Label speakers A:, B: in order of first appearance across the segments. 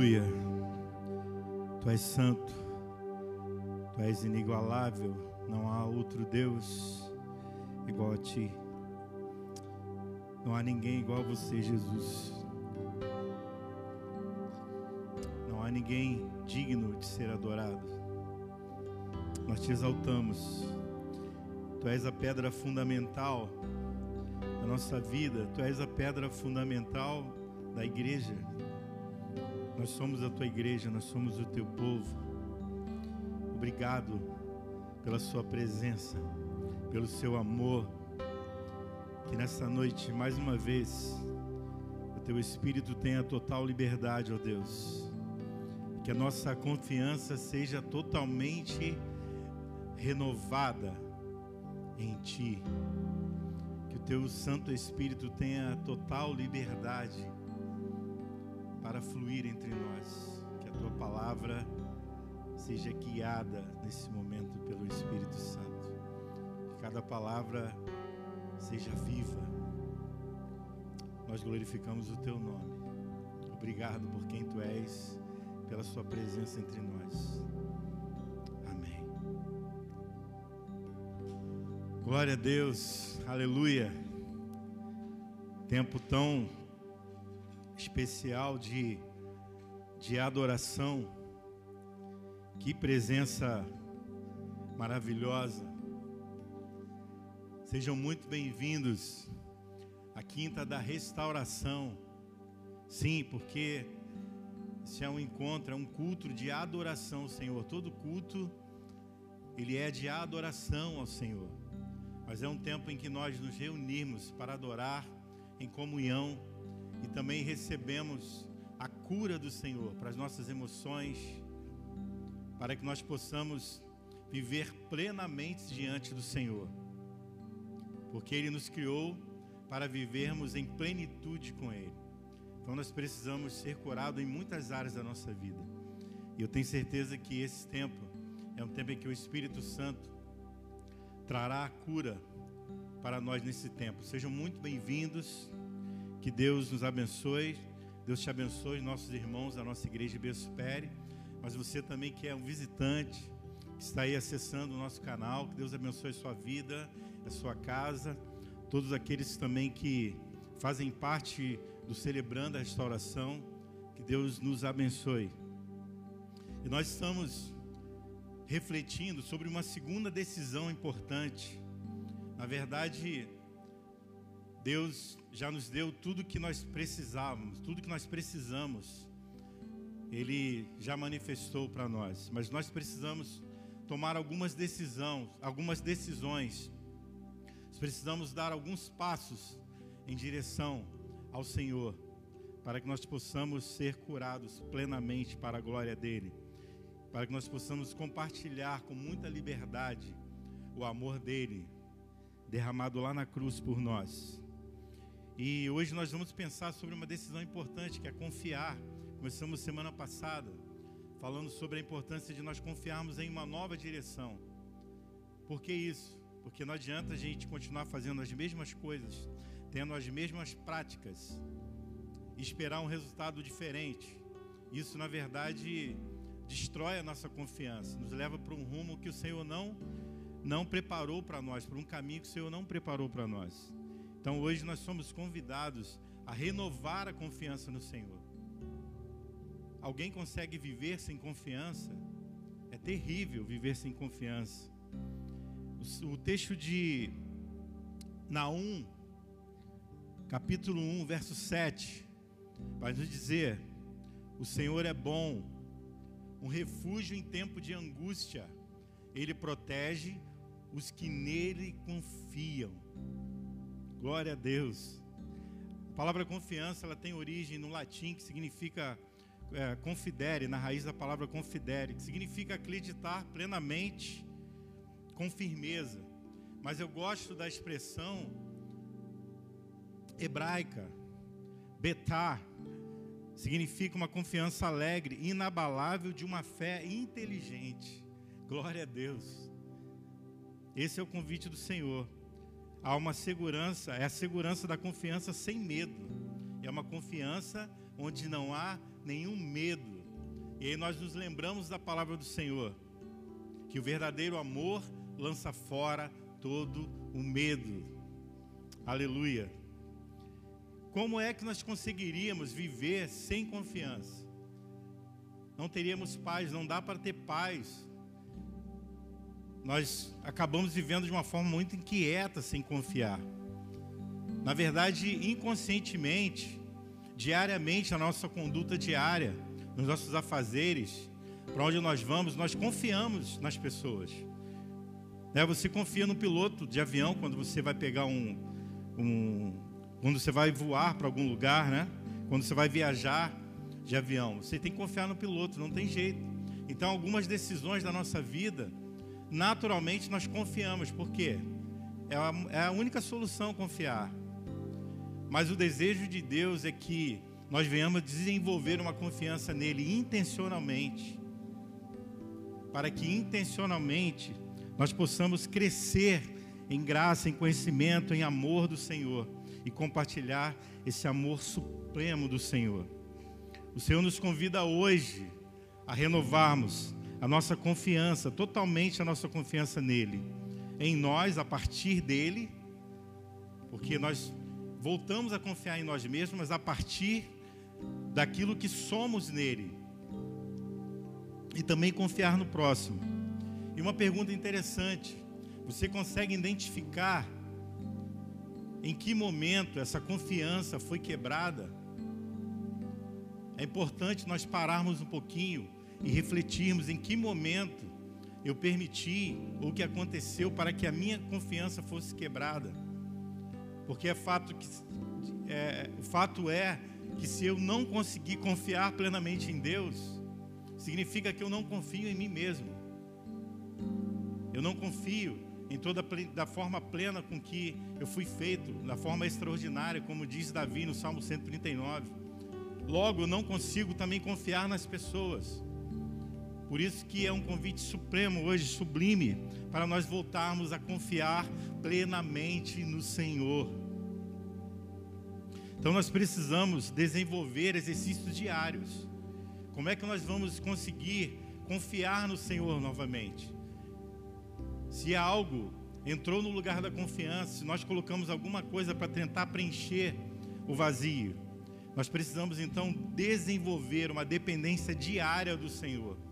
A: Aleluia. Tu és santo, tu és inigualável, não há outro Deus igual a ti. Não há ninguém igual a você, Jesus. Não há ninguém digno de ser adorado. Nós te exaltamos. Tu és a pedra fundamental da nossa vida, tu és a pedra fundamental da igreja. Nós somos a tua igreja, nós somos o teu povo. Obrigado pela sua presença, pelo seu amor que nessa noite, mais uma vez, o teu Espírito tenha total liberdade, ó Deus. Que a nossa confiança seja totalmente renovada em Ti. Que o teu Santo Espírito tenha total liberdade fluir entre nós. Que a tua palavra seja guiada nesse momento pelo Espírito Santo. Que cada palavra seja viva. Nós glorificamos o teu nome. Obrigado por quem tu és, pela sua presença entre nós. Amém. Glória a Deus. Aleluia. Tempo tão especial de de adoração. Que presença maravilhosa. Sejam muito bem-vindos à Quinta da Restauração. Sim, porque isso é um encontro, é um culto de adoração ao Senhor. Todo culto, ele é de adoração ao Senhor. Mas é um tempo em que nós nos reunimos para adorar em comunhão e também recebemos a cura do Senhor para as nossas emoções, para que nós possamos viver plenamente diante do Senhor porque Ele nos criou para vivermos em plenitude com Ele. Então nós precisamos ser curados em muitas áreas da nossa vida. E eu tenho certeza que esse tempo é um tempo em que o Espírito Santo trará a cura para nós nesse tempo. Sejam muito bem-vindos. Que Deus nos abençoe. Deus te abençoe, nossos irmãos da nossa igreja Bespere. Mas você também que é um visitante, que está aí acessando o nosso canal, que Deus abençoe a sua vida a sua casa, todos aqueles também que fazem parte do Celebrando a Restauração, que Deus nos abençoe. E nós estamos refletindo sobre uma segunda decisão importante. Na verdade, Deus já nos deu tudo que nós precisávamos, tudo que nós precisamos. Ele já manifestou para nós, mas nós precisamos tomar algumas decisões, algumas decisões precisamos dar alguns passos em direção ao Senhor, para que nós possamos ser curados plenamente para a glória dEle, para que nós possamos compartilhar com muita liberdade o amor dEle, derramado lá na cruz por nós. E hoje nós vamos pensar sobre uma decisão importante que é confiar. Começamos semana passada falando sobre a importância de nós confiarmos em uma nova direção. Por que isso? Porque não adianta a gente continuar fazendo as mesmas coisas, tendo as mesmas práticas, e esperar um resultado diferente. Isso, na verdade, destrói a nossa confiança, nos leva para um rumo que o Senhor não não preparou para nós, para um caminho que o Senhor não preparou para nós. Então, hoje nós somos convidados a renovar a confiança no Senhor. Alguém consegue viver sem confiança? É terrível viver sem confiança. O, texto de Naum, capítulo 1, verso 7, vai nos dizer: O Senhor é bom, um refúgio em tempo de angústia, Ele protege os que nele confiam. Glória a Deus. A palavra confiança ela tem origem no latim que significa é, confidere, na raiz da palavra confidere, que significa acreditar plenamente com firmeza. Mas eu gosto da expressão hebraica, betar, significa uma confiança alegre, inabalável de uma fé inteligente. Glória a Deus. Esse é o convite do Senhor. Há uma segurança, é a segurança da confiança sem medo. É uma confiança onde não há nenhum medo. E aí nós nos lembramos da palavra do Senhor, que o verdadeiro amor lança fora todo o medo. Aleluia. Como é que nós conseguiríamos viver sem confiança? Não teríamos paz, não dá para ter paz. Nós acabamos vivendo de uma forma muito inquieta, sem confiar. Na verdade, inconscientemente, diariamente, na nossa conduta diária, nos nossos afazeres, para onde nós vamos, nós confiamos nas pessoas. Né? Você confia no piloto de avião quando você vai pegar um, um quando você vai voar para algum lugar, né? Quando você vai viajar de avião, você tem que confiar no piloto, não tem jeito. Então, algumas decisões da nossa vida, naturalmente nós confiamos, por quê? É a, é a única solução confiar. Mas o desejo de Deus é que nós venhamos desenvolver uma confiança nele intencionalmente, para que intencionalmente nós possamos crescer em graça, em conhecimento, em amor do Senhor e compartilhar esse amor supremo do Senhor. O Senhor nos convida hoje a renovarmos a nossa confiança, totalmente a nossa confiança nele, em nós, a partir dele, porque nós voltamos a confiar em nós mesmos, mas a partir daquilo que somos nele, e também confiar no próximo. E uma pergunta interessante: você consegue identificar em que momento essa confiança foi quebrada? É importante nós pararmos um pouquinho e refletirmos em que momento eu permiti o que aconteceu para que a minha confiança fosse quebrada. Porque é fato que, é, o fato é que se eu não conseguir confiar plenamente em Deus, significa que eu não confio em mim mesmo. Eu não confio em toda da forma plena com que eu fui feito, da forma extraordinária, como diz Davi no Salmo 139. Logo, eu não consigo também confiar nas pessoas. Por isso que é um convite supremo hoje, sublime, para nós voltarmos a confiar plenamente no Senhor. Então nós precisamos desenvolver exercícios diários. Como é que nós vamos conseguir confiar no Senhor novamente? Se algo entrou no lugar da confiança, se nós colocamos alguma coisa para tentar preencher o vazio, nós precisamos então desenvolver uma dependência diária do Senhor.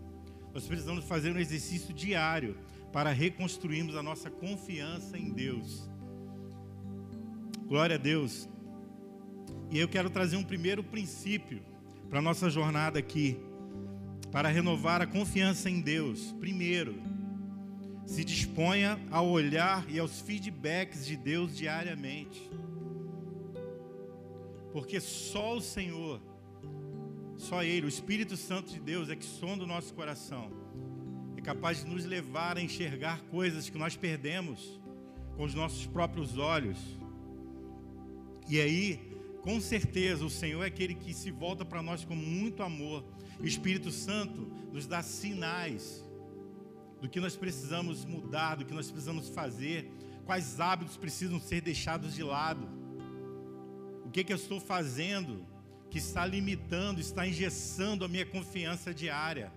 A: Nós precisamos fazer um exercício diário para reconstruirmos a nossa confiança em Deus. Glória a Deus. E eu quero trazer um primeiro princípio para a nossa jornada aqui, para renovar a confiança em Deus. Primeiro, se disponha a olhar e aos feedbacks de Deus diariamente. Porque só o Senhor, só Ele, o Espírito Santo de Deus é que sonda o nosso coração. É capaz de nos levar a enxergar coisas que nós perdemos com os nossos próprios olhos. E aí, com certeza, o Senhor é aquele que se volta para nós com muito amor. O Espírito Santo nos dá sinais do que nós precisamos mudar, do que nós precisamos fazer, quais hábitos precisam ser deixados de lado. O que, que eu estou fazendo que está limitando, está engessando a minha confiança diária.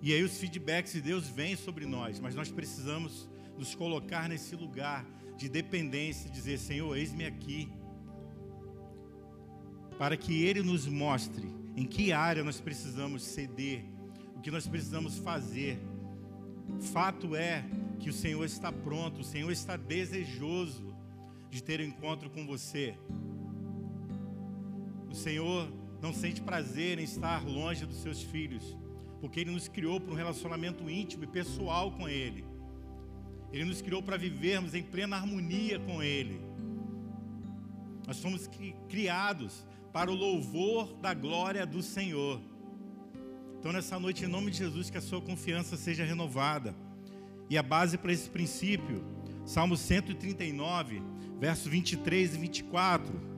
A: E aí os feedbacks de Deus vêm sobre nós, mas nós precisamos nos colocar nesse lugar de dependência, dizer: Senhor, eis-me aqui, para que Ele nos mostre em que área nós precisamos ceder o que nós precisamos fazer. Fato é que o Senhor está pronto, o Senhor está desejoso de ter um encontro com você. O Senhor não sente prazer em estar longe dos seus filhos, porque Ele nos criou para um relacionamento íntimo e pessoal com Ele. Ele nos criou para vivermos em plena harmonia com Ele. Nós fomos criados para o louvor da glória do Senhor. Então, nessa noite, em nome de Jesus, que a sua confiança seja renovada. E a base para esse princípio, Salmo 139, versos 23 e 24,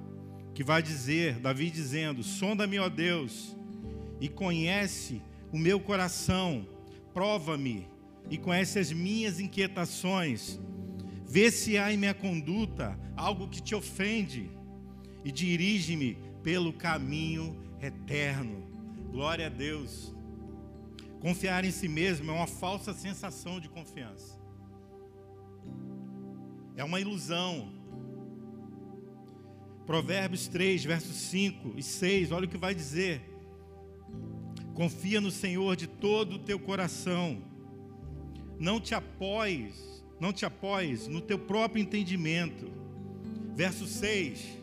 A: que vai dizer, Davi dizendo: Sonda-me, ó Deus, e conhece o meu coração, prova-me e conhece as minhas inquietações. Vê se há em minha conduta algo que te ofende e dirige-me pelo caminho eterno. Glória a Deus. Confiar em si mesmo é uma falsa sensação de confiança. É uma ilusão. Provérbios 3, versos 5 e 6, olha o que vai dizer. Confia no Senhor de todo o teu coração. Não te apoies, não te apoies no teu próprio entendimento. Verso 6.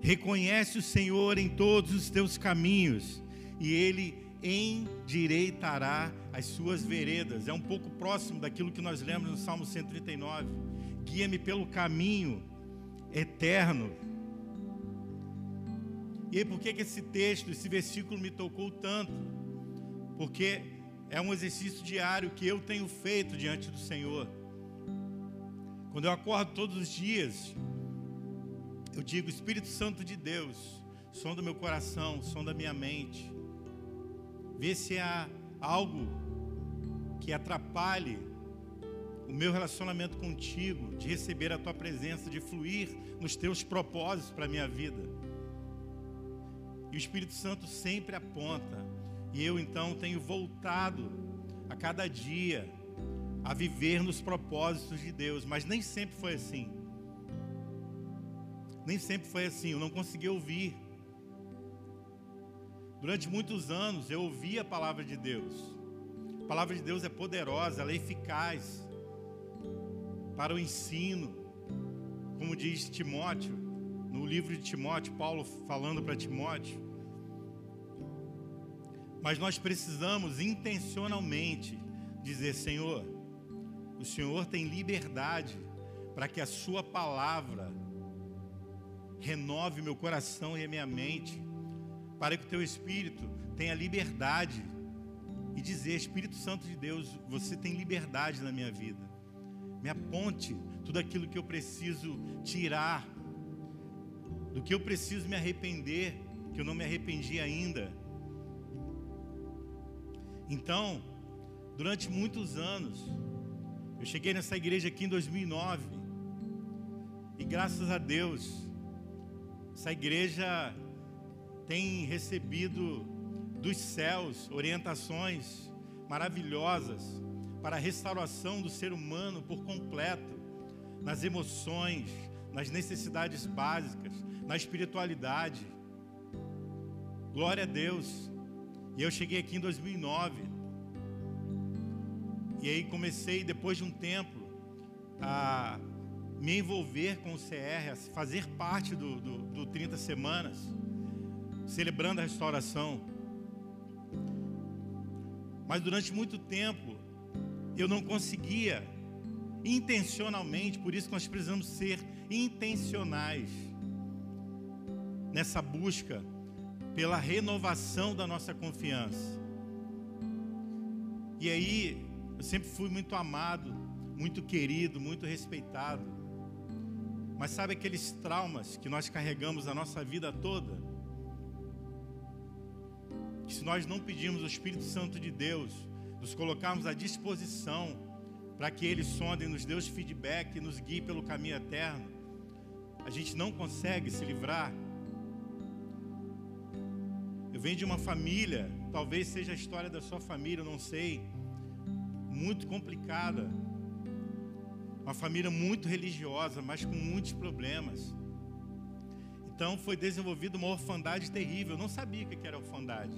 A: Reconhece o Senhor em todos os teus caminhos, e ele endireitará as suas veredas. É um pouco próximo daquilo que nós lemos no Salmo 139. Guia-me pelo caminho eterno. E por que, que esse texto, esse versículo me tocou tanto? Porque é um exercício diário que eu tenho feito diante do Senhor. Quando eu acordo todos os dias, eu digo: Espírito Santo de Deus, som do meu coração, som da minha mente, Vê se há algo que atrapalhe o meu relacionamento contigo, de receber a tua presença, de fluir nos teus propósitos para a minha vida. E o Espírito Santo sempre aponta, e eu então tenho voltado a cada dia a viver nos propósitos de Deus, mas nem sempre foi assim. Nem sempre foi assim, eu não consegui ouvir Durante muitos anos eu ouvi a palavra de Deus. A palavra de Deus é poderosa, ela é eficaz para o ensino. Como diz Timóteo, no livro de Timóteo, Paulo falando para Timóteo. Mas nós precisamos intencionalmente dizer: Senhor, o Senhor tem liberdade para que a Sua palavra renove meu coração e a minha mente para que o teu espírito tenha liberdade e dizer: Espírito Santo de Deus, você tem liberdade na minha vida. Me aponte tudo aquilo que eu preciso tirar, do que eu preciso me arrepender, que eu não me arrependi ainda. Então, durante muitos anos, eu cheguei nessa igreja aqui em 2009, e graças a Deus, essa igreja tem recebido dos céus orientações maravilhosas para a restauração do ser humano por completo, nas emoções, nas necessidades básicas, na espiritualidade. Glória a Deus. E eu cheguei aqui em 2009. E aí comecei, depois de um tempo, a me envolver com o CR, a fazer parte do, do, do 30 Semanas celebrando a restauração. Mas durante muito tempo eu não conseguia intencionalmente, por isso nós precisamos ser intencionais nessa busca pela renovação da nossa confiança. E aí, eu sempre fui muito amado, muito querido, muito respeitado. Mas sabe aqueles traumas que nós carregamos a nossa vida toda? que se nós não pedirmos o Espírito Santo de Deus, nos colocarmos à disposição para que Ele sonde nos dê os feedback nos guie pelo caminho eterno, a gente não consegue se livrar. Eu venho de uma família, talvez seja a história da sua família, eu não sei, muito complicada. Uma família muito religiosa, mas com muitos problemas. Então foi desenvolvida uma orfandade terrível. Eu não sabia o que era orfandade.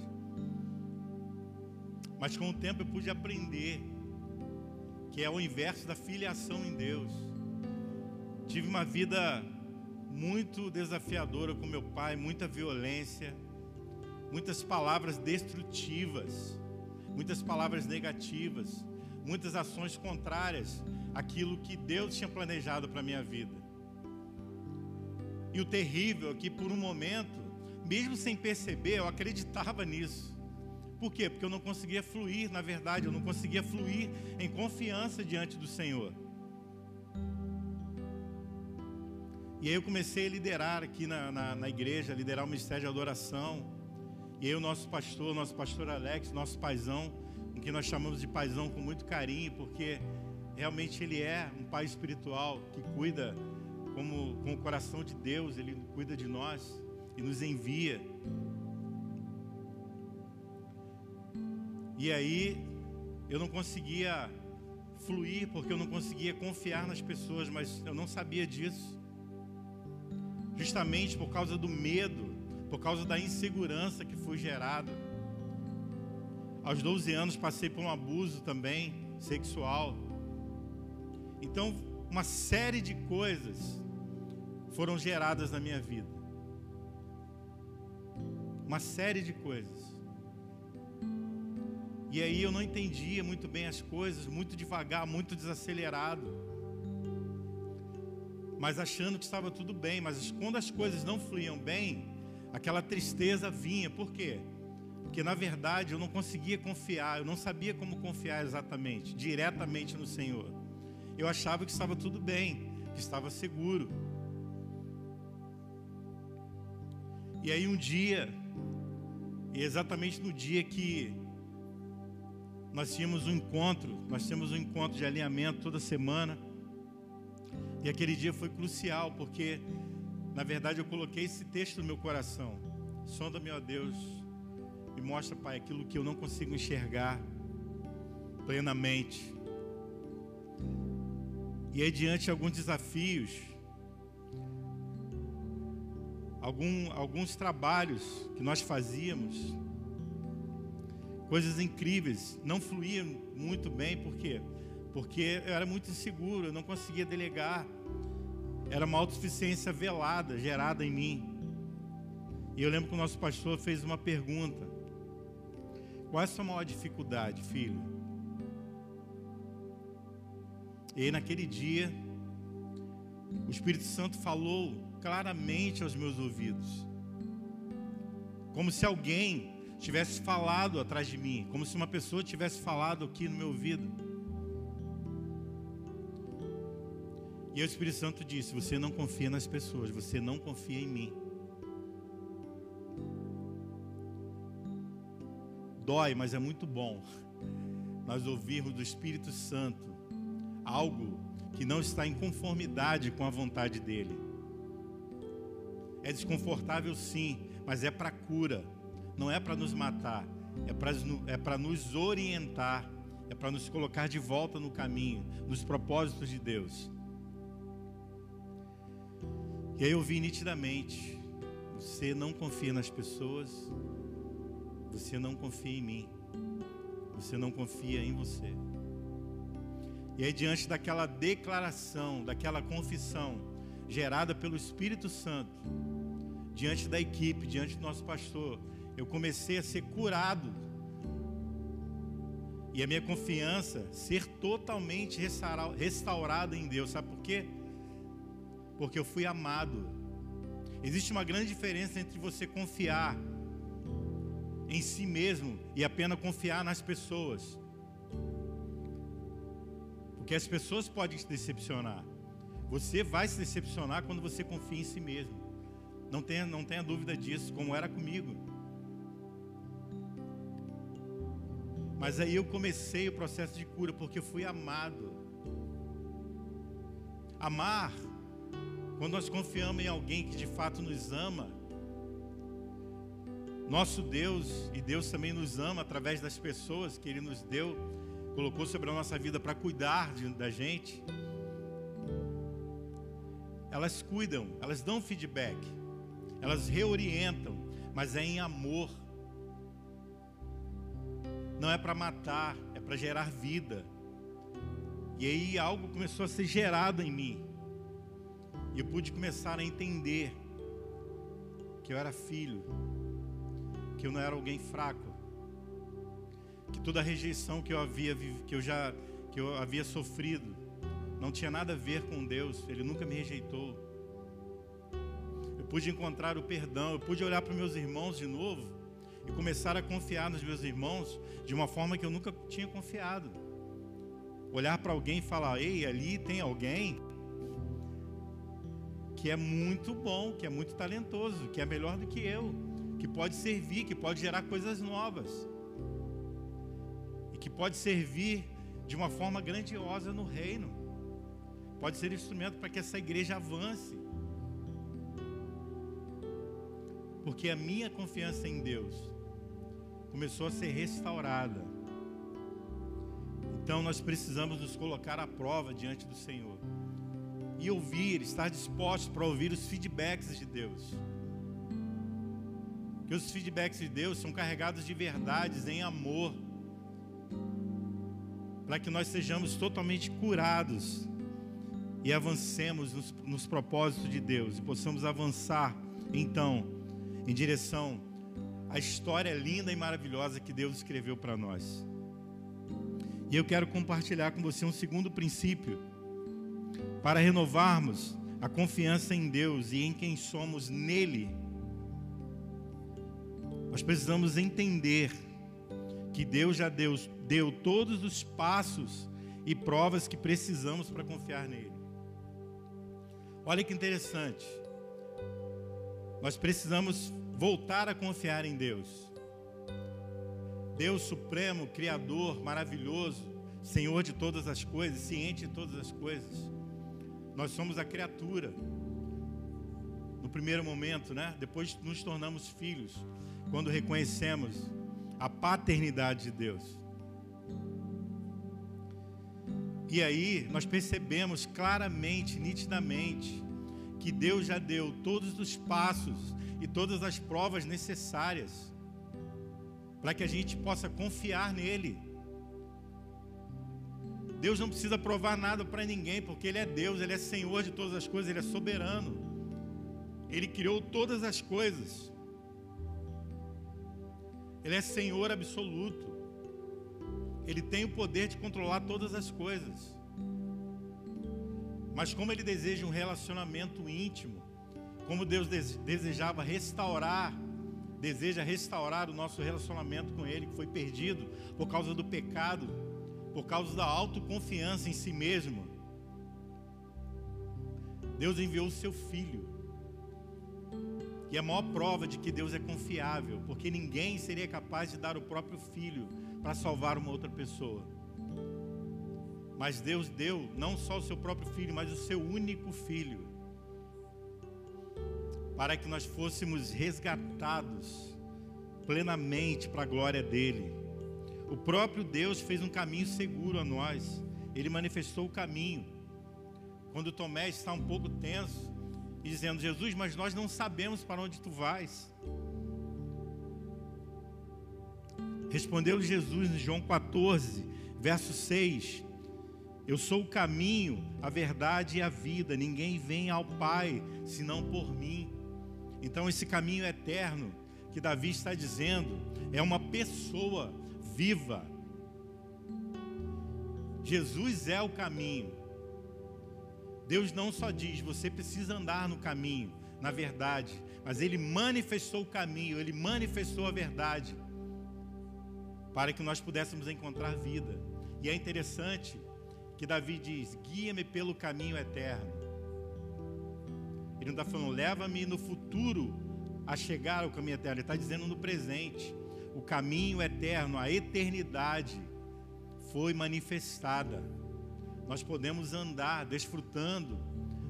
A: Mas com o tempo eu pude aprender que é o inverso da filiação em Deus. Tive uma vida muito desafiadora com meu pai, muita violência, muitas palavras destrutivas, muitas palavras negativas, muitas ações contrárias àquilo que Deus tinha planejado para a minha vida. E o terrível é que por um momento, mesmo sem perceber, eu acreditava nisso. Por quê? Porque eu não conseguia fluir, na verdade, eu não conseguia fluir em confiança diante do Senhor. E aí eu comecei a liderar aqui na, na, na igreja, liderar o ministério de adoração. E aí o nosso pastor, nosso pastor Alex, nosso paizão, com que nós chamamos de paizão com muito carinho, porque realmente ele é um pai espiritual que cuida como, com o coração de Deus, ele cuida de nós. e nos envia. E aí eu não conseguia fluir porque eu não conseguia confiar nas pessoas, mas eu não sabia disso. Justamente por causa do medo, por causa da insegurança que foi gerada. Aos 12 anos passei por um abuso também sexual. Então, uma série de coisas foram geradas na minha vida. Uma série de coisas. E aí eu não entendia muito bem as coisas, muito devagar, muito desacelerado. Mas achando que estava tudo bem, mas quando as coisas não fluíam bem, aquela tristeza vinha. Por quê? Porque na verdade eu não conseguia confiar, eu não sabia como confiar exatamente, diretamente no Senhor. Eu achava que estava tudo bem, que estava seguro. E aí um dia, exatamente no dia que nós tínhamos um encontro, nós temos um encontro de alinhamento toda semana. E aquele dia foi crucial, porque na verdade eu coloquei esse texto no meu coração. Sonda-me, ó Deus, e mostra, Pai, aquilo que eu não consigo enxergar plenamente. E aí, diante de alguns desafios, algum, alguns trabalhos que nós fazíamos, coisas incríveis, não fluíam muito bem, por quê? Porque eu era muito inseguro, eu não conseguia delegar, era uma autossuficiência velada, gerada em mim. E eu lembro que o nosso pastor fez uma pergunta: Qual é a sua maior dificuldade, filho? E aí, naquele dia, o Espírito Santo falou claramente aos meus ouvidos, como se alguém tivesse falado atrás de mim, como se uma pessoa tivesse falado aqui no meu ouvido. E o Espírito Santo disse: Você não confia nas pessoas, você não confia em mim. Dói, mas é muito bom nós ouvirmos do Espírito Santo algo que não está em conformidade com a vontade dele. É desconfortável, sim, mas é para cura não é para nos matar, é para é nos orientar, é para nos colocar de volta no caminho, nos propósitos de Deus. E aí eu vi nitidamente: você não confia nas pessoas, você não confia em mim, você não confia em você. E aí, diante daquela declaração, daquela confissão gerada pelo Espírito Santo, diante da equipe, diante do nosso pastor, eu comecei a ser curado. E a minha confiança ser totalmente restaurada em Deus. Sabe por quê? Porque eu fui amado. Existe uma grande diferença entre você confiar em si mesmo e apenas confiar nas pessoas. Porque as pessoas podem te decepcionar. Você vai se decepcionar quando você confia em si mesmo. Não tenha, não tenha dúvida disso, como era comigo. Mas aí eu comecei o processo de cura porque eu fui amado. Amar, quando nós confiamos em alguém que de fato nos ama, nosso Deus e Deus também nos ama através das pessoas que Ele nos deu, colocou sobre a nossa vida para cuidar de, da gente. Elas cuidam, elas dão feedback, elas reorientam, mas é em amor não é para matar, é para gerar vida. E aí algo começou a ser gerado em mim. E eu pude começar a entender que eu era filho, que eu não era alguém fraco, que toda a rejeição que eu havia que eu já que eu havia sofrido não tinha nada a ver com Deus, ele nunca me rejeitou. Eu pude encontrar o perdão, eu pude olhar para meus irmãos de novo e começar a confiar nos meus irmãos de uma forma que eu nunca tinha confiado. Olhar para alguém e falar: "Ei, ali tem alguém que é muito bom, que é muito talentoso, que é melhor do que eu, que pode servir, que pode gerar coisas novas. E que pode servir de uma forma grandiosa no reino. Pode ser instrumento para que essa igreja avance. porque a minha confiança em Deus começou a ser restaurada. Então nós precisamos nos colocar à prova diante do Senhor e ouvir, estar dispostos para ouvir os feedbacks de Deus. Que os feedbacks de Deus são carregados de verdades em amor, para que nós sejamos totalmente curados e avancemos nos, nos propósitos de Deus e possamos avançar, então, em direção à história linda e maravilhosa que Deus escreveu para nós. E eu quero compartilhar com você um segundo princípio para renovarmos a confiança em Deus e em quem somos nele. Nós precisamos entender que Deus já deu, deu todos os passos e provas que precisamos para confiar nele. Olha que interessante. Nós precisamos voltar a confiar em Deus. Deus supremo, criador, maravilhoso, Senhor de todas as coisas, ciente de todas as coisas. Nós somos a criatura. No primeiro momento, né? Depois nos tornamos filhos, quando reconhecemos a paternidade de Deus. E aí nós percebemos claramente, nitidamente, que Deus já deu todos os passos e todas as provas necessárias para que a gente possa confiar nele. Deus não precisa provar nada para ninguém, porque Ele é Deus, Ele é Senhor de todas as coisas, Ele é soberano. Ele criou todas as coisas. Ele é Senhor absoluto. Ele tem o poder de controlar todas as coisas. Mas como Ele deseja um relacionamento íntimo, como Deus desejava restaurar deseja restaurar o nosso relacionamento com Ele, que foi perdido por causa do pecado, por causa da autoconfiança em si mesmo. Deus enviou o seu Filho. E a maior prova de que Deus é confiável, porque ninguém seria capaz de dar o próprio Filho para salvar uma outra pessoa. Mas Deus deu não só o seu próprio Filho, mas o seu único Filho para que nós fôssemos resgatados plenamente para a glória dele. O próprio Deus fez um caminho seguro a nós, ele manifestou o caminho. Quando Tomé está um pouco tenso dizendo: Jesus, mas nós não sabemos para onde tu vais. Respondeu-lhe Jesus em João 14, verso 6: Eu sou o caminho, a verdade e a vida. Ninguém vem ao Pai senão por mim. Então, esse caminho eterno que Davi está dizendo é uma pessoa viva. Jesus é o caminho. Deus não só diz, você precisa andar no caminho, na verdade, mas Ele manifestou o caminho, Ele manifestou a verdade, para que nós pudéssemos encontrar vida. E é interessante que Davi diz: guia-me pelo caminho eterno. Ele não está falando, leva-me no futuro a chegar ao caminho eterno. Ele está dizendo no presente. O caminho eterno, a eternidade foi manifestada. Nós podemos andar desfrutando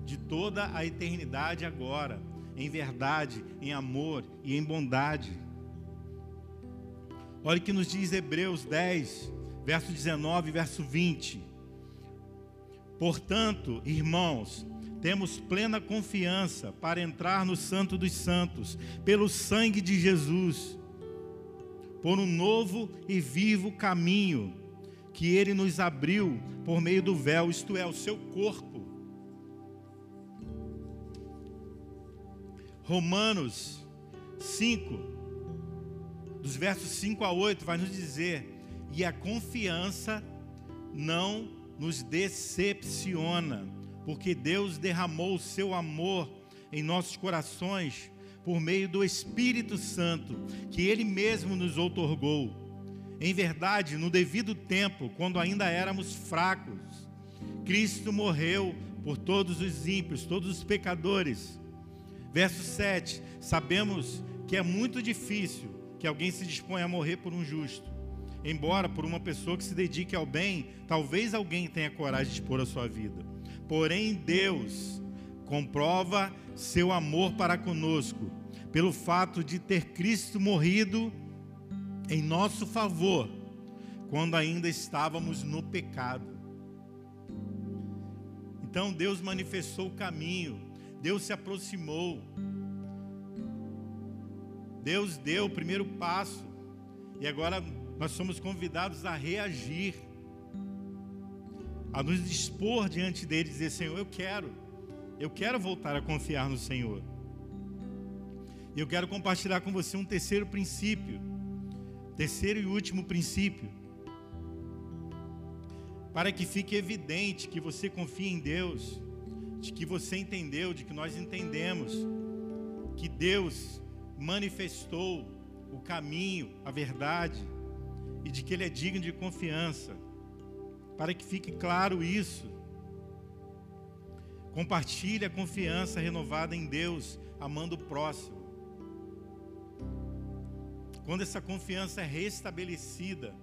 A: de toda a eternidade agora, em verdade, em amor e em bondade. Olha o que nos diz Hebreus 10, verso 19 e verso 20. Portanto, irmãos, temos plena confiança para entrar no Santo dos Santos, pelo sangue de Jesus, por um novo e vivo caminho que Ele nos abriu por meio do véu, isto é, o seu corpo. Romanos 5, dos versos 5 a 8, vai nos dizer: e a confiança não nos decepciona porque Deus derramou o seu amor em nossos corações por meio do Espírito Santo, que Ele mesmo nos outorgou. Em verdade, no devido tempo, quando ainda éramos fracos, Cristo morreu por todos os ímpios, todos os pecadores. Verso 7: Sabemos que é muito difícil que alguém se disponha a morrer por um justo. Embora por uma pessoa que se dedique ao bem, talvez alguém tenha coragem de expor a sua vida. Porém, Deus comprova seu amor para conosco, pelo fato de ter Cristo morrido em nosso favor, quando ainda estávamos no pecado. Então Deus manifestou o caminho, Deus se aproximou, Deus deu o primeiro passo, e agora nós somos convidados a reagir, a nos dispor diante dele e dizer: Senhor, eu quero, eu quero voltar a confiar no Senhor. E eu quero compartilhar com você um terceiro princípio, terceiro e último princípio, para que fique evidente que você confia em Deus, de que você entendeu, de que nós entendemos que Deus manifestou o caminho, a verdade, e de que Ele é digno de confiança. Para que fique claro isso, compartilhe a confiança renovada em Deus, amando o próximo. Quando essa confiança é restabelecida,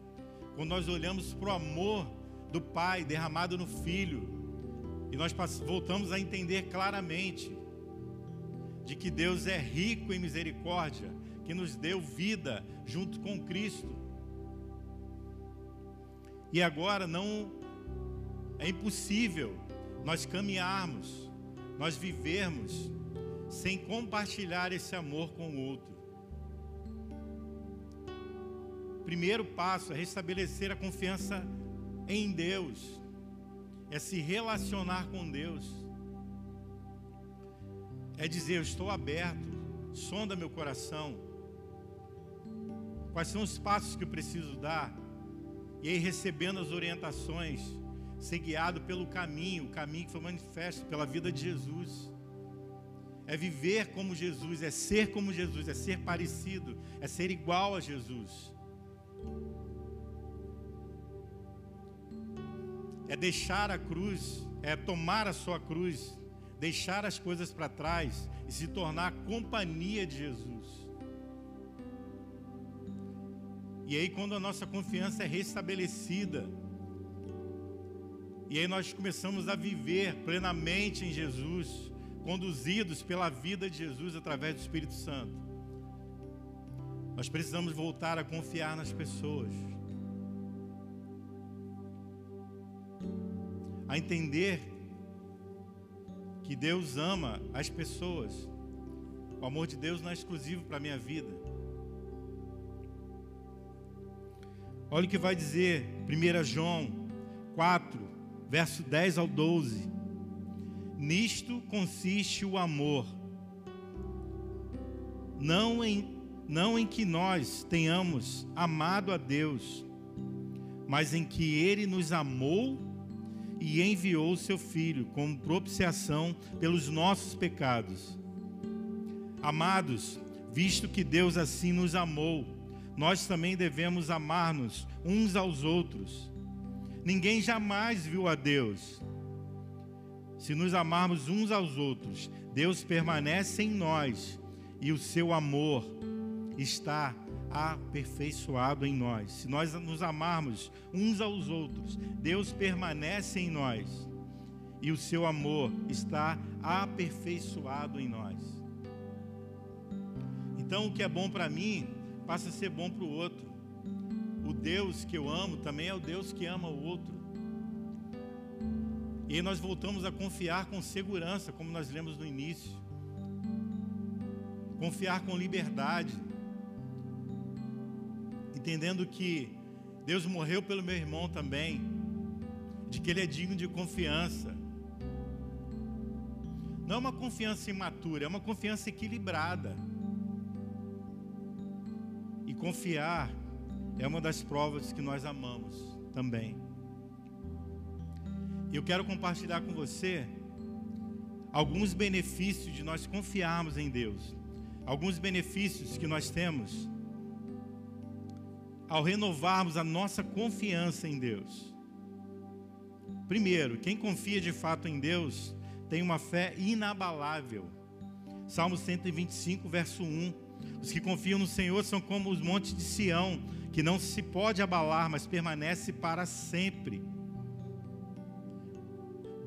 A: quando nós olhamos para o amor do Pai derramado no Filho, e nós voltamos a entender claramente de que Deus é rico em misericórdia, que nos deu vida junto com Cristo. E agora não é impossível nós caminharmos, nós vivermos sem compartilhar esse amor com o outro. Primeiro passo é restabelecer a confiança em Deus, é se relacionar com Deus, é dizer: Eu estou aberto, sonda meu coração, quais são os passos que eu preciso dar, e aí recebendo as orientações, ser guiado pelo caminho, o caminho que foi manifesto pela vida de Jesus. É viver como Jesus, é ser como Jesus, é ser parecido, é ser igual a Jesus. É deixar a cruz, é tomar a sua cruz, deixar as coisas para trás e se tornar companhia de Jesus. E aí, quando a nossa confiança é restabelecida, e aí nós começamos a viver plenamente em Jesus, conduzidos pela vida de Jesus através do Espírito Santo. Nós precisamos voltar a confiar nas pessoas. A entender que Deus ama as pessoas. O amor de Deus não é exclusivo para a minha vida. Olha o que vai dizer 1 João 4, verso 10 ao 12. Nisto consiste o amor, não em não em que nós tenhamos amado a Deus, mas em que Ele nos amou e enviou o seu Filho como propiciação pelos nossos pecados. Amados, visto que Deus assim nos amou, nós também devemos amar-nos uns aos outros. Ninguém jamais viu a Deus. Se nos amarmos uns aos outros, Deus permanece em nós e o seu amor está aperfeiçoado em nós. Se nós nos amarmos uns aos outros, Deus permanece em nós e o seu amor está aperfeiçoado em nós. Então, o que é bom para mim passa a ser bom para o outro. O Deus que eu amo também é o Deus que ama o outro. E nós voltamos a confiar com segurança, como nós lemos no início. Confiar com liberdade entendendo que Deus morreu pelo meu irmão também, de que ele é digno de confiança. Não é uma confiança imatura, é uma confiança equilibrada. E confiar é uma das provas que nós amamos também. Eu quero compartilhar com você alguns benefícios de nós confiarmos em Deus. Alguns benefícios que nós temos ao renovarmos a nossa confiança em Deus. Primeiro, quem confia de fato em Deus tem uma fé inabalável. Salmo 125, verso 1. Os que confiam no Senhor são como os montes de Sião, que não se pode abalar, mas permanece para sempre.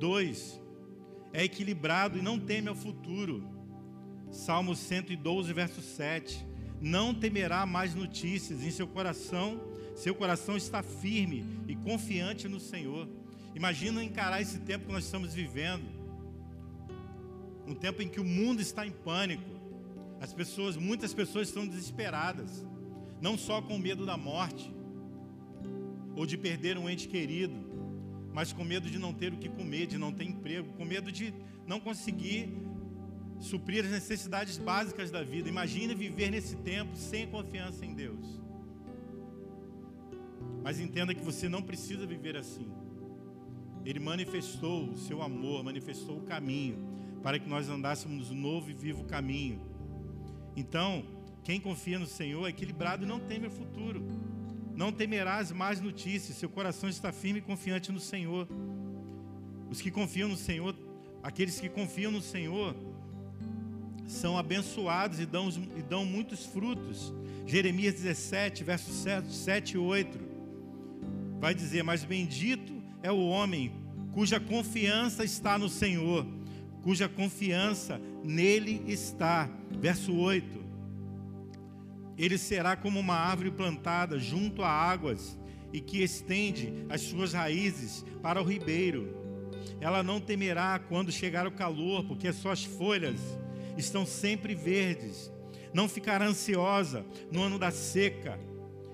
A: 2. É equilibrado e não teme ao futuro. Salmo 112, verso 7. Não temerá mais notícias em seu coração, seu coração está firme e confiante no Senhor. Imagina encarar esse tempo que nós estamos vivendo. Um tempo em que o mundo está em pânico. As pessoas, muitas pessoas estão desesperadas, não só com medo da morte ou de perder um ente querido, mas com medo de não ter o que comer, de não ter emprego, com medo de não conseguir suprir as necessidades básicas da vida. Imagine viver nesse tempo sem confiança em Deus. Mas entenda que você não precisa viver assim. Ele manifestou o seu amor, manifestou o caminho para que nós andássemos no novo e vivo caminho. Então, quem confia no Senhor é equilibrado e não teme o futuro. Não temerás más notícias, seu coração está firme e confiante no Senhor. Os que confiam no Senhor, aqueles que confiam no Senhor, são abençoados e dão, e dão muitos frutos. Jeremias 17, versos 7, 7 e 8, vai dizer: Mas bendito é o homem cuja confiança está no Senhor, cuja confiança nele está. Verso 8: Ele será como uma árvore plantada junto a águas e que estende as suas raízes para o ribeiro. Ela não temerá quando chegar o calor, porque as suas folhas estão sempre verdes. Não ficará ansiosa no ano da seca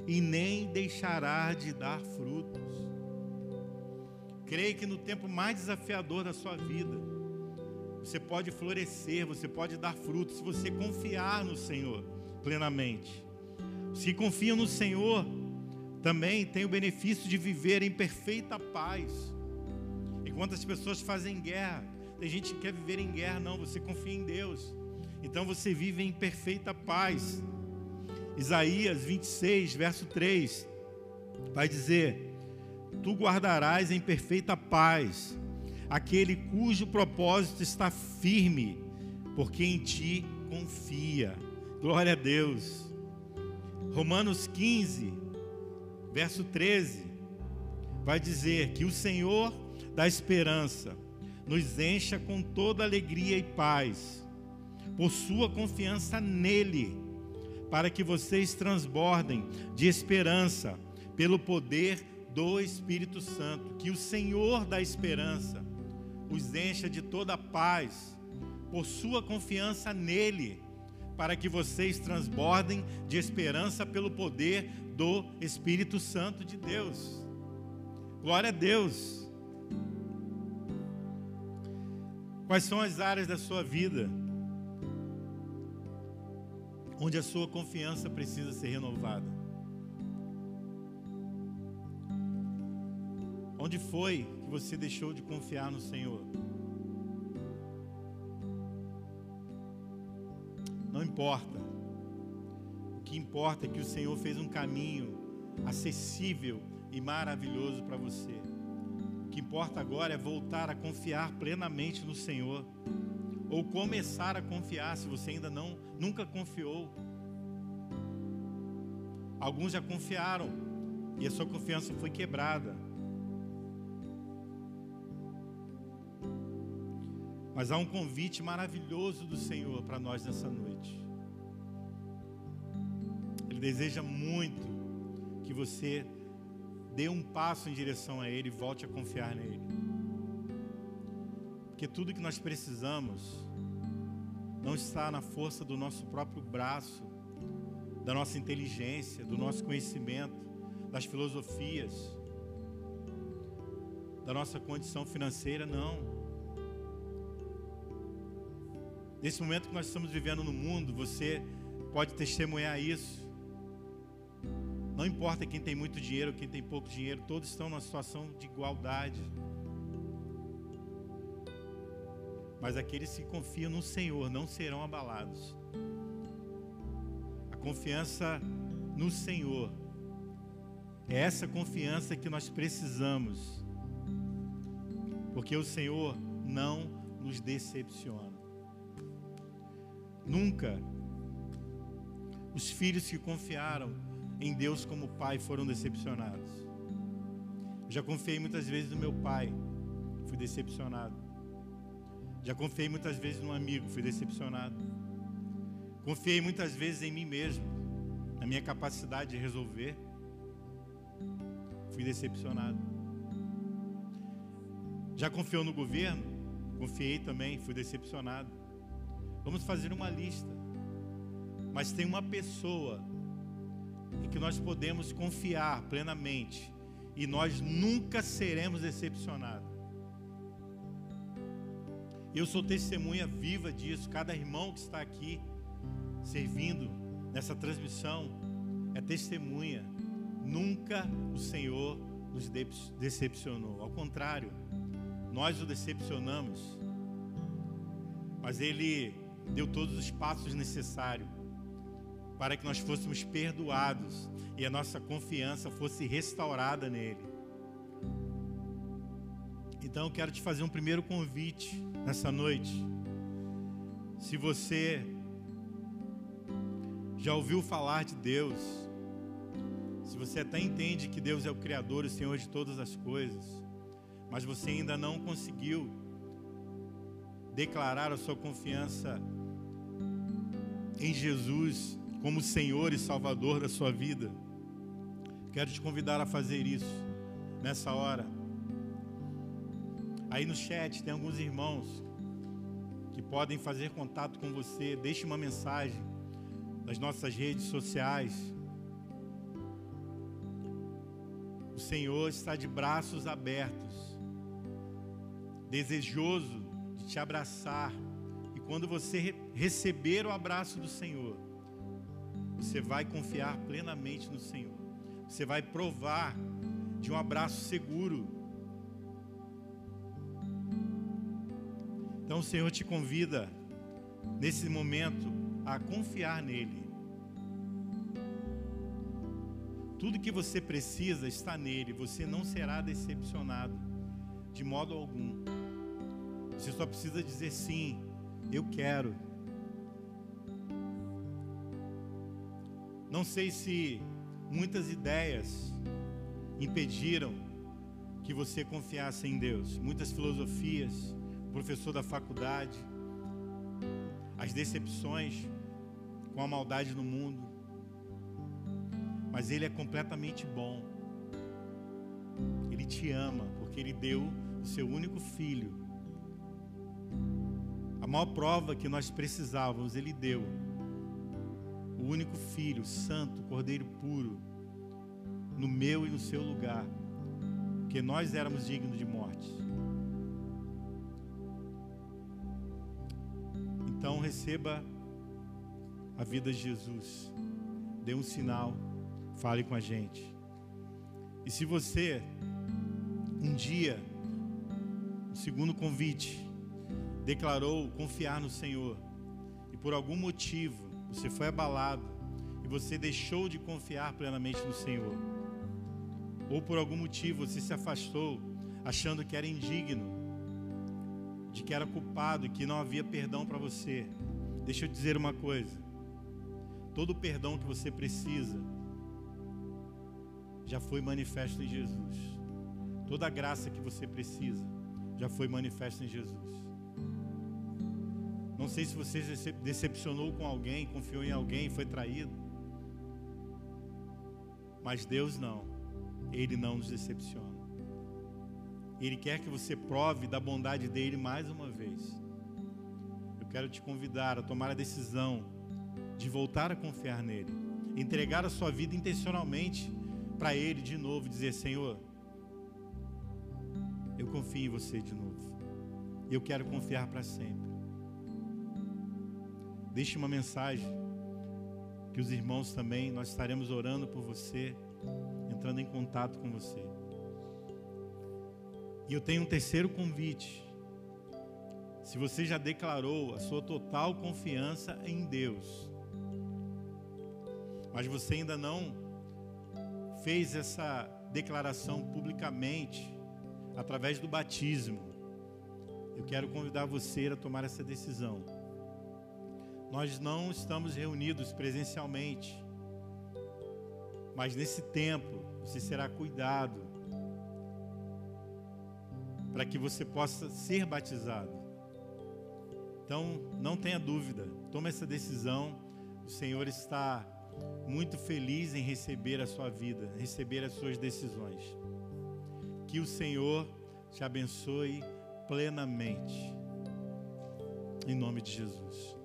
A: e nem deixará de dar frutos. Creio que no tempo mais desafiador da sua vida, você pode florescer, você pode dar frutos se você confiar no Senhor plenamente. Se confiam no Senhor, também tem o benefício de viver em perfeita paz. Enquanto as pessoas fazem guerra, tem gente que quer viver em guerra, não, você confia em Deus. Então você vive em perfeita paz. Isaías 26, verso 3, vai dizer: Tu guardarás em perfeita paz aquele cujo propósito está firme, porque em ti confia. Glória a Deus. Romanos 15, verso 13, vai dizer que o Senhor da esperança nos encha com toda alegria e paz, por sua confiança nele, para que vocês transbordem de esperança pelo poder do Espírito Santo. Que o Senhor da esperança os encha de toda paz, por sua confiança nele, para que vocês transbordem de esperança pelo poder do Espírito Santo de Deus. Glória a Deus. Quais são as áreas da sua vida onde a sua confiança precisa ser renovada? Onde foi que você deixou de confiar no Senhor? Importa. O que importa é que o Senhor fez um caminho acessível e maravilhoso para você que importa agora é voltar a confiar plenamente no Senhor, ou começar a confiar se você ainda não nunca confiou. Alguns já confiaram e a sua confiança foi quebrada. Mas há um convite maravilhoso do Senhor para nós nessa noite. Deseja muito que você dê um passo em direção a Ele e volte a confiar nele. Porque tudo que nós precisamos não está na força do nosso próprio braço, da nossa inteligência, do nosso conhecimento, das filosofias, da nossa condição financeira, não. Nesse momento que nós estamos vivendo no mundo, você pode testemunhar isso. Não importa quem tem muito dinheiro ou quem tem pouco dinheiro, todos estão numa situação de igualdade. Mas aqueles que confiam no Senhor não serão abalados. A confiança no Senhor é essa confiança que nós precisamos. Porque o Senhor não nos decepciona. Nunca os filhos que confiaram em Deus como pai foram decepcionados. Já confiei muitas vezes no meu pai, fui decepcionado. Já confiei muitas vezes no amigo, fui decepcionado. Confiei muitas vezes em mim mesmo, na minha capacidade de resolver. Fui decepcionado. Já confiou no governo? Confiei também, fui decepcionado. Vamos fazer uma lista. Mas tem uma pessoa em que nós podemos confiar plenamente e nós nunca seremos decepcionados. Eu sou testemunha viva disso. Cada irmão que está aqui servindo nessa transmissão é testemunha. Nunca o Senhor nos decepcionou. Ao contrário, nós o decepcionamos. Mas Ele deu todos os passos necessários para que nós fôssemos perdoados e a nossa confiança fosse restaurada nele. Então eu quero te fazer um primeiro convite nessa noite. Se você já ouviu falar de Deus, se você até entende que Deus é o Criador e o Senhor de todas as coisas, mas você ainda não conseguiu declarar a sua confiança em Jesus como Senhor e Salvador da sua vida, quero te convidar a fazer isso nessa hora. Aí no chat tem alguns irmãos que podem fazer contato com você. Deixe uma mensagem nas nossas redes sociais. O Senhor está de braços abertos, desejoso de te abraçar. E quando você receber o abraço do Senhor, você vai confiar plenamente no Senhor. Você vai provar de um abraço seguro. Então o Senhor te convida nesse momento a confiar nele. Tudo que você precisa está nele, você não será decepcionado de modo algum. Você só precisa dizer sim, eu quero. Não sei se muitas ideias impediram que você confiasse em Deus, muitas filosofias, professor da faculdade, as decepções com a maldade no mundo. Mas Ele é completamente bom. Ele te ama, porque Ele deu o seu único filho. A maior prova que nós precisávamos, Ele deu o único filho, santo, cordeiro puro, no meu e no seu lugar, porque nós éramos dignos de morte. Então receba a vida de Jesus, dê um sinal, fale com a gente. E se você um dia, o segundo convite, declarou confiar no Senhor e por algum motivo você foi abalado e você deixou de confiar plenamente no Senhor, ou por algum motivo você se afastou, achando que era indigno, de que era culpado e que não havia perdão para você, deixa eu dizer uma coisa: todo o perdão que você precisa já foi manifesto em Jesus, toda a graça que você precisa já foi manifesta em Jesus. Não sei se você decepcionou com alguém, confiou em alguém, foi traído. Mas Deus não. Ele não nos decepciona. Ele quer que você prove da bondade dele mais uma vez. Eu quero te convidar a tomar a decisão de voltar a confiar nele, entregar a sua vida intencionalmente para ele de novo, dizer: Senhor, eu confio em você de novo. E eu quero confiar para sempre. Deixe uma mensagem que os irmãos também, nós estaremos orando por você, entrando em contato com você. E eu tenho um terceiro convite. Se você já declarou a sua total confiança em Deus, mas você ainda não fez essa declaração publicamente através do batismo, eu quero convidar você a tomar essa decisão nós não estamos reunidos presencialmente, mas nesse tempo você será cuidado para que você possa ser batizado. Então, não tenha dúvida, tome essa decisão, O Senhor está muito feliz em receber a sua vida, receber as suas decisões. Que o Senhor te abençoe plenamente. Em nome de Jesus.